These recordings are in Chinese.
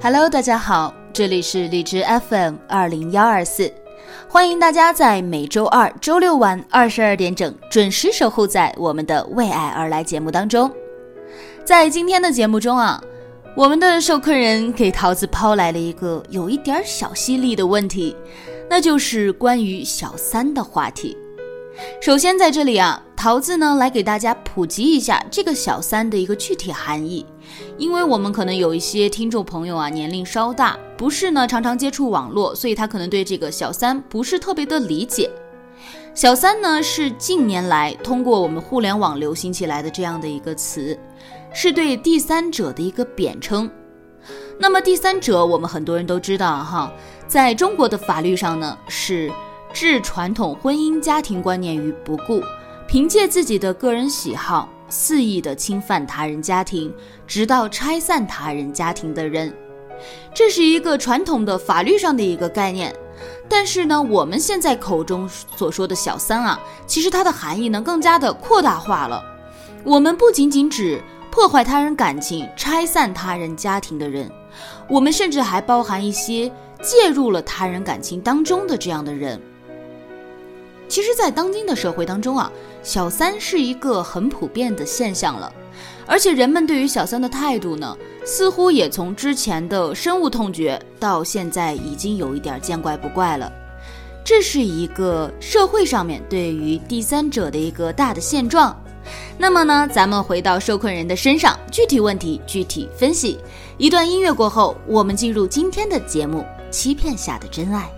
Hello，大家好，这里是荔枝 FM 二零幺二四，欢迎大家在每周二、周六晚二十二点整准时守候在我们的为爱而来节目当中。在今天的节目中啊，我们的受困人给桃子抛来了一个有一点小犀利的问题，那就是关于小三的话题。首先在这里啊，桃子呢来给大家普及一下这个小三的一个具体含义。因为我们可能有一些听众朋友啊，年龄稍大，不是呢常常接触网络，所以他可能对这个小三不是特别的理解。小三呢是近年来通过我们互联网流行起来的这样的一个词，是对第三者的一个贬称。那么第三者，我们很多人都知道哈，在中国的法律上呢，是置传统婚姻家庭观念于不顾，凭借自己的个人喜好。肆意的侵犯他人家庭，直到拆散他人家庭的人，这是一个传统的法律上的一个概念。但是呢，我们现在口中所说的小三啊，其实它的含义呢更加的扩大化了。我们不仅仅指破坏他人感情、拆散他人家庭的人，我们甚至还包含一些介入了他人感情当中的这样的人。其实，在当今的社会当中啊，小三是一个很普遍的现象了，而且人们对于小三的态度呢，似乎也从之前的深恶痛绝，到现在已经有一点见怪不怪了。这是一个社会上面对于第三者的一个大的现状。那么呢，咱们回到受困人的身上，具体问题具体分析。一段音乐过后，我们进入今天的节目《欺骗下的真爱》。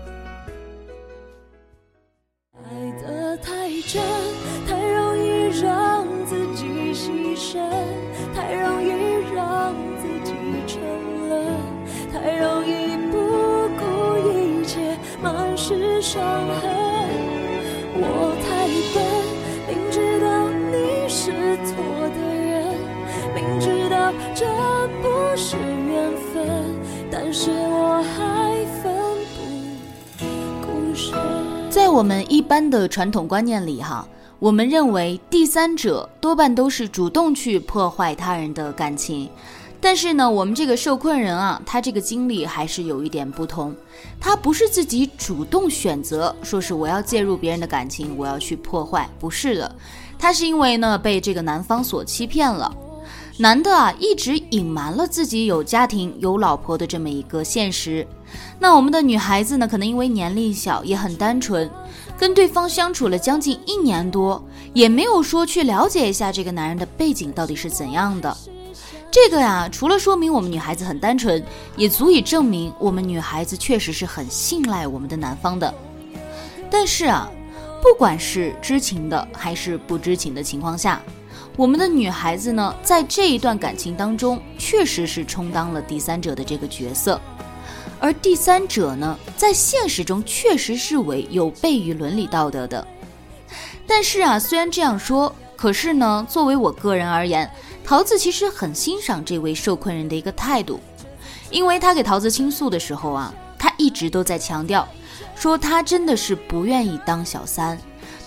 真太容易让自己牺牲太容易让自己沉沦太容易不顾一切满是伤痕我太笨明知道你是错的人。明知道这不是缘分但是在我们一般的传统观念里，哈，我们认为第三者多半都是主动去破坏他人的感情。但是呢，我们这个受困人啊，他这个经历还是有一点不同。他不是自己主动选择，说是我要介入别人的感情，我要去破坏，不是的。他是因为呢被这个男方所欺骗了。男的啊，一直隐瞒了自己有家庭、有老婆的这么一个现实。那我们的女孩子呢，可能因为年龄小，也很单纯，跟对方相处了将近一年多，也没有说去了解一下这个男人的背景到底是怎样的。这个呀，除了说明我们女孩子很单纯，也足以证明我们女孩子确实是很信赖我们的男方的。但是啊，不管是知情的还是不知情的情况下，我们的女孩子呢，在这一段感情当中，确实是充当了第三者的这个角色。而第三者呢，在现实中确实是为有悖于伦理道德的。但是啊，虽然这样说，可是呢，作为我个人而言，桃子其实很欣赏这位受困人的一个态度，因为他给桃子倾诉的时候啊，他一直都在强调，说他真的是不愿意当小三，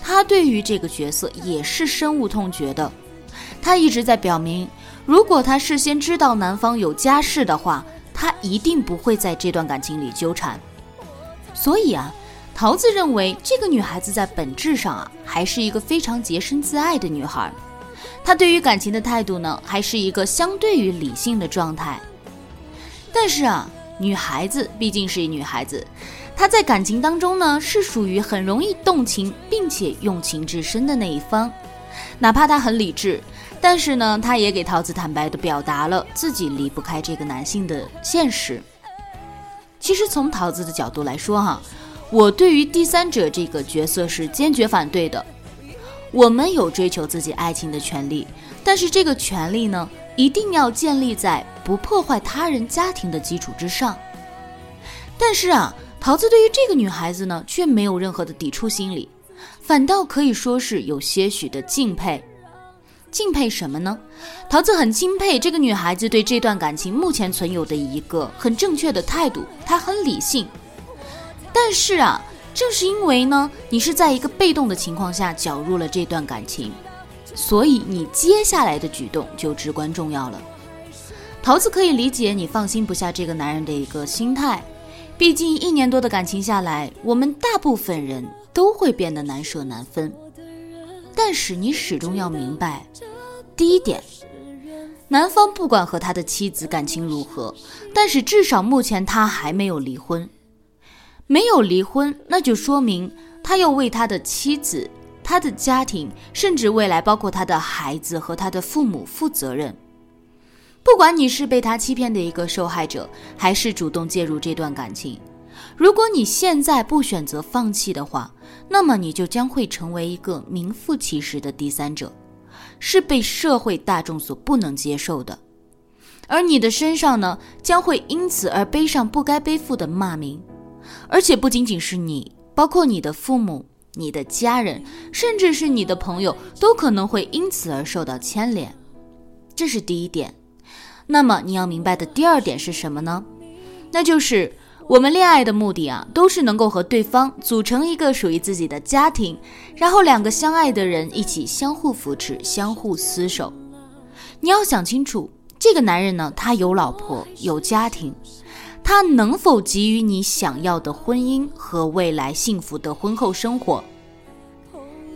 他对于这个角色也是深恶痛绝的。他一直在表明，如果他事先知道男方有家室的话，他一定不会在这段感情里纠缠。所以啊，桃子认为这个女孩子在本质上啊，还是一个非常洁身自爱的女孩。她对于感情的态度呢，还是一个相对于理性的状态。但是啊，女孩子毕竟是女孩子，她在感情当中呢，是属于很容易动情，并且用情至深的那一方。哪怕他很理智，但是呢，他也给桃子坦白的表达了自己离不开这个男性的现实。其实从桃子的角度来说，哈，我对于第三者这个角色是坚决反对的。我们有追求自己爱情的权利，但是这个权利呢，一定要建立在不破坏他人家庭的基础之上。但是啊。桃子对于这个女孩子呢，却没有任何的抵触心理，反倒可以说是有些许的敬佩。敬佩什么呢？桃子很钦佩这个女孩子对这段感情目前存有的一个很正确的态度，她很理性。但是啊，正是因为呢，你是在一个被动的情况下搅入了这段感情，所以你接下来的举动就至关重要了。桃子可以理解你放心不下这个男人的一个心态。毕竟一年多的感情下来，我们大部分人都会变得难舍难分。但是你始终要明白，第一点，男方不管和他的妻子感情如何，但是至少目前他还没有离婚。没有离婚，那就说明他要为他的妻子、他的家庭，甚至未来包括他的孩子和他的父母负责任。不管你是被他欺骗的一个受害者，还是主动介入这段感情，如果你现在不选择放弃的话，那么你就将会成为一个名副其实的第三者，是被社会大众所不能接受的。而你的身上呢，将会因此而背上不该背负的骂名，而且不仅仅是你，包括你的父母、你的家人，甚至是你的朋友，都可能会因此而受到牵连。这是第一点。那么你要明白的第二点是什么呢？那就是我们恋爱的目的啊，都是能够和对方组成一个属于自己的家庭，然后两个相爱的人一起相互扶持、相互厮守。你要想清楚，这个男人呢，他有老婆有家庭，他能否给予你想要的婚姻和未来幸福的婚后生活？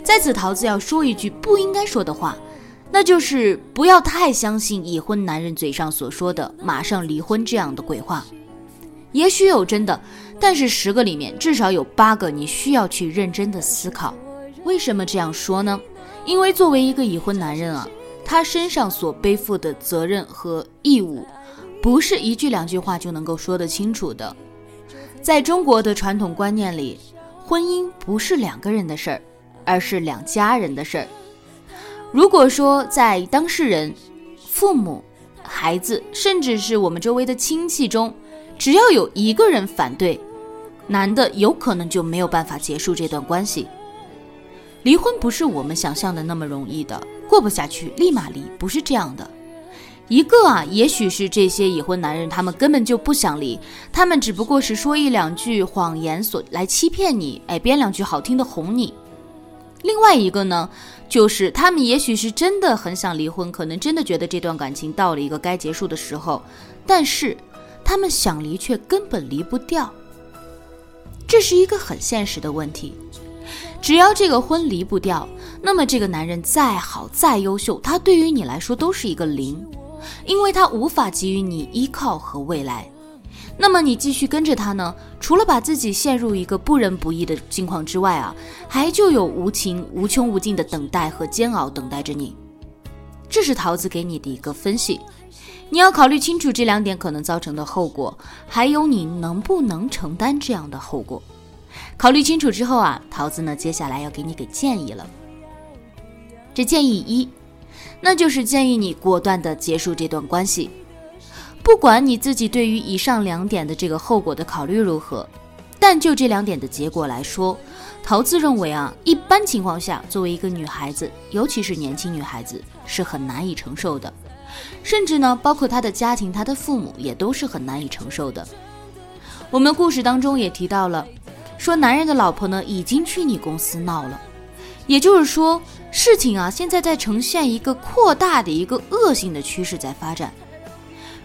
在此，桃子要说一句不应该说的话。那就是不要太相信已婚男人嘴上所说的“马上离婚”这样的鬼话，也许有真的，但是十个里面至少有八个你需要去认真的思考。为什么这样说呢？因为作为一个已婚男人啊，他身上所背负的责任和义务，不是一句两句话就能够说得清楚的。在中国的传统观念里，婚姻不是两个人的事儿，而是两家人的事儿。如果说在当事人、父母、孩子，甚至是我们周围的亲戚中，只要有一个人反对，男的有可能就没有办法结束这段关系。离婚不是我们想象的那么容易的，过不下去立马离，不是这样的。一个啊，也许是这些已婚男人，他们根本就不想离，他们只不过是说一两句谎言所来欺骗你，哎，编两句好听的哄你。另外一个呢，就是他们也许是真的很想离婚，可能真的觉得这段感情到了一个该结束的时候，但是他们想离却根本离不掉。这是一个很现实的问题。只要这个婚离不掉，那么这个男人再好再优秀，他对于你来说都是一个零，因为他无法给予你依靠和未来。那么你继续跟着他呢？除了把自己陷入一个不仁不义的境况之外啊，还就有无情无穷无尽的等待和煎熬等待着你。这是桃子给你的一个分析，你要考虑清楚这两点可能造成的后果，还有你能不能承担这样的后果。考虑清楚之后啊，桃子呢接下来要给你给建议了。这建议一，那就是建议你果断的结束这段关系。不管你自己对于以上两点的这个后果的考虑如何，但就这两点的结果来说，桃子认为啊，一般情况下，作为一个女孩子，尤其是年轻女孩子，是很难以承受的，甚至呢，包括她的家庭、她的父母也都是很难以承受的。我们故事当中也提到了，说男人的老婆呢已经去你公司闹了，也就是说，事情啊现在在呈现一个扩大的一个恶性的趋势在发展。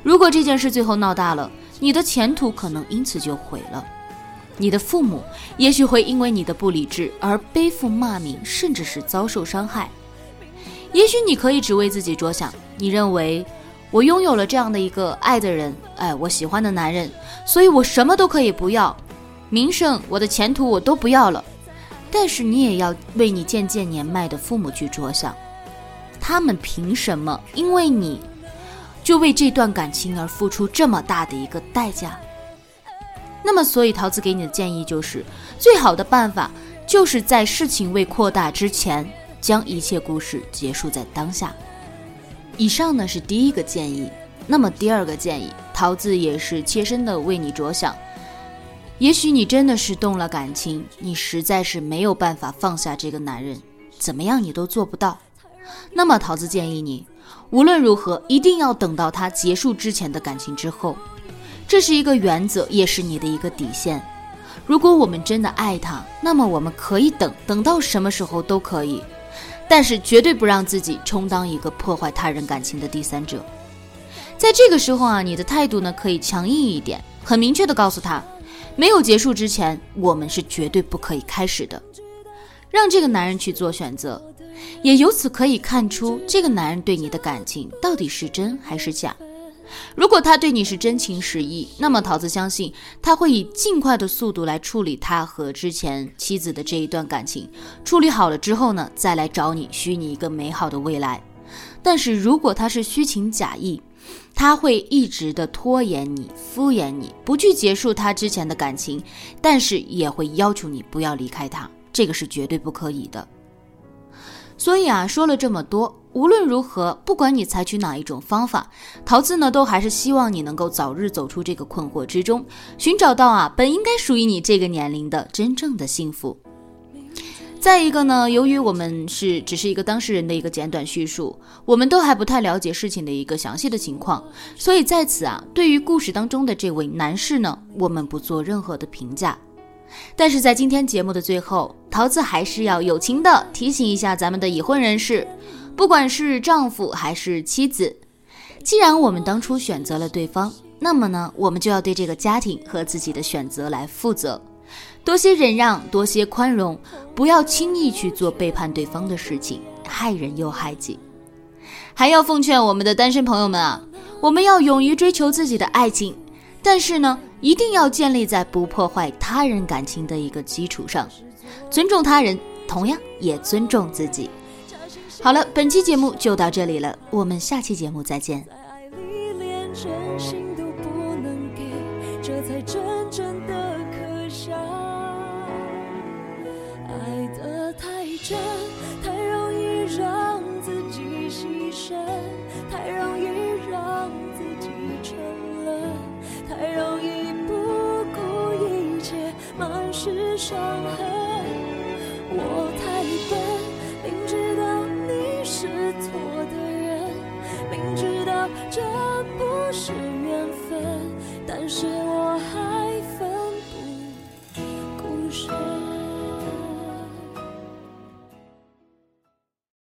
如果这件事最后闹大了，你的前途可能因此就毁了，你的父母也许会因为你的不理智而背负骂名，甚至是遭受伤害。也许你可以只为自己着想，你认为我拥有了这样的一个爱的人，哎，我喜欢的男人，所以我什么都可以不要。名声、我的前途我都不要了。但是你也要为你渐渐年迈的父母去着想，他们凭什么因为你就为这段感情而付出这么大的一个代价？那么，所以桃子给你的建议就是，最好的办法就是在事情未扩大之前，将一切故事结束在当下。以上呢是第一个建议。那么第二个建议，桃子也是切身的为你着想。也许你真的是动了感情，你实在是没有办法放下这个男人，怎么样你都做不到。那么桃子建议你，无论如何一定要等到他结束之前的感情之后，这是一个原则，也是你的一个底线。如果我们真的爱他，那么我们可以等，等到什么时候都可以，但是绝对不让自己充当一个破坏他人感情的第三者。在这个时候啊，你的态度呢可以强硬一点，很明确的告诉他。没有结束之前，我们是绝对不可以开始的。让这个男人去做选择，也由此可以看出这个男人对你的感情到底是真还是假。如果他对你是真情实意，那么桃子相信他会以尽快的速度来处理他和之前妻子的这一段感情。处理好了之后呢，再来找你，许你一个美好的未来。但是如果他是虚情假意，他会一直的拖延你、敷衍你，不去结束他之前的感情，但是也会要求你不要离开他，这个是绝对不可以的。所以啊，说了这么多，无论如何，不管你采取哪一种方法，桃子呢都还是希望你能够早日走出这个困惑之中，寻找到啊本应该属于你这个年龄的真正的幸福。再一个呢，由于我们是只是一个当事人的一个简短叙述，我们都还不太了解事情的一个详细的情况，所以在此啊，对于故事当中的这位男士呢，我们不做任何的评价。但是在今天节目的最后，桃子还是要友情的提醒一下咱们的已婚人士，不管是丈夫还是妻子，既然我们当初选择了对方，那么呢，我们就要对这个家庭和自己的选择来负责。多些忍让，多些宽容，不要轻易去做背叛对方的事情，害人又害己。还要奉劝我们的单身朋友们啊，我们要勇于追求自己的爱情，但是呢，一定要建立在不破坏他人感情的一个基础上，尊重他人，同样也尊重自己。好了，本期节目就到这里了，我们下期节目再见。伤痕。我太笨，明知道你是错的人，明知道这，